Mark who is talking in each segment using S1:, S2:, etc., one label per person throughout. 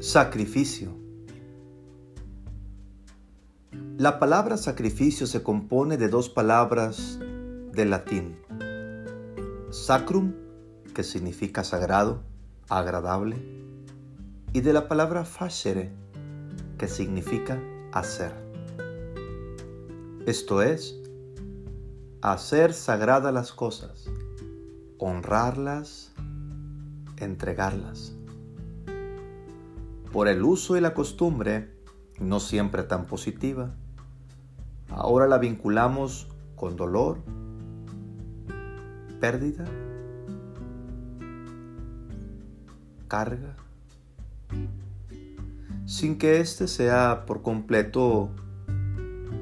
S1: Sacrificio. La palabra sacrificio se compone de dos palabras del latín. Sacrum, que significa sagrado, agradable, y de la palabra facere, que significa hacer. Esto es, hacer sagradas las cosas, honrarlas, entregarlas. Por el uso y la costumbre, no siempre tan positiva, ahora la vinculamos con dolor, pérdida, carga, sin que éste sea por completo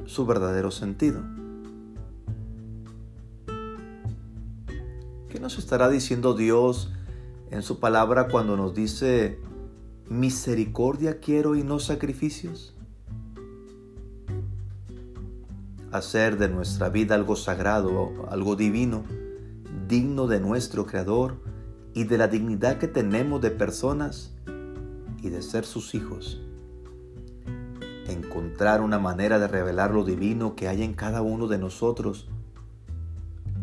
S1: su verdadero sentido. ¿Qué nos estará diciendo Dios en su palabra cuando nos dice, misericordia quiero y no sacrificios? Hacer de nuestra vida algo sagrado, algo divino, digno de nuestro Creador y de la dignidad que tenemos de personas y de ser sus hijos. Encontrar una manera de revelar lo divino que hay en cada uno de nosotros,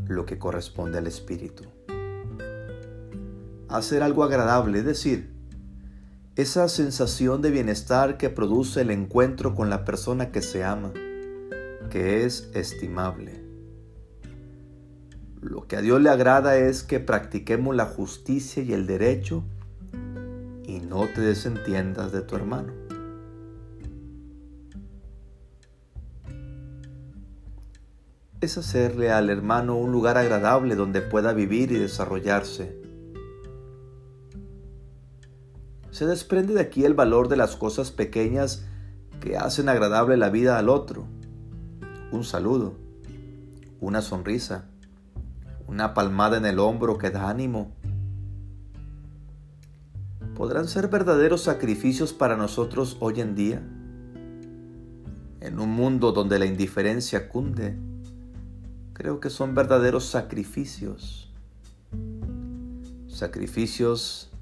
S1: lo que corresponde al Espíritu. Hacer algo agradable, es decir, esa sensación de bienestar que produce el encuentro con la persona que se ama, que es estimable. Lo que a Dios le agrada es que practiquemos la justicia y el derecho y no te desentiendas de tu hermano. Es hacerle al hermano un lugar agradable donde pueda vivir y desarrollarse. Se desprende de aquí el valor de las cosas pequeñas que hacen agradable la vida al otro. Un saludo, una sonrisa, una palmada en el hombro que da ánimo, podrán ser verdaderos sacrificios para nosotros hoy en día? En un mundo donde la indiferencia cunde, creo que son verdaderos sacrificios. Sacrificios,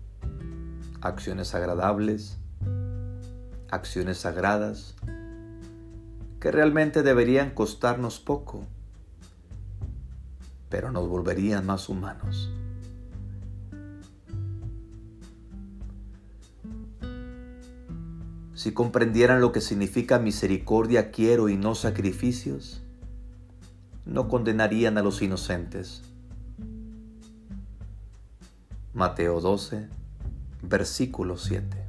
S1: acciones agradables, acciones sagradas, que realmente deberían costarnos poco, pero nos volverían más humanos. si comprendieran lo que significa misericordia quiero y no sacrificios, no condenarían a los inocentes. Mateo 12, versículo 7.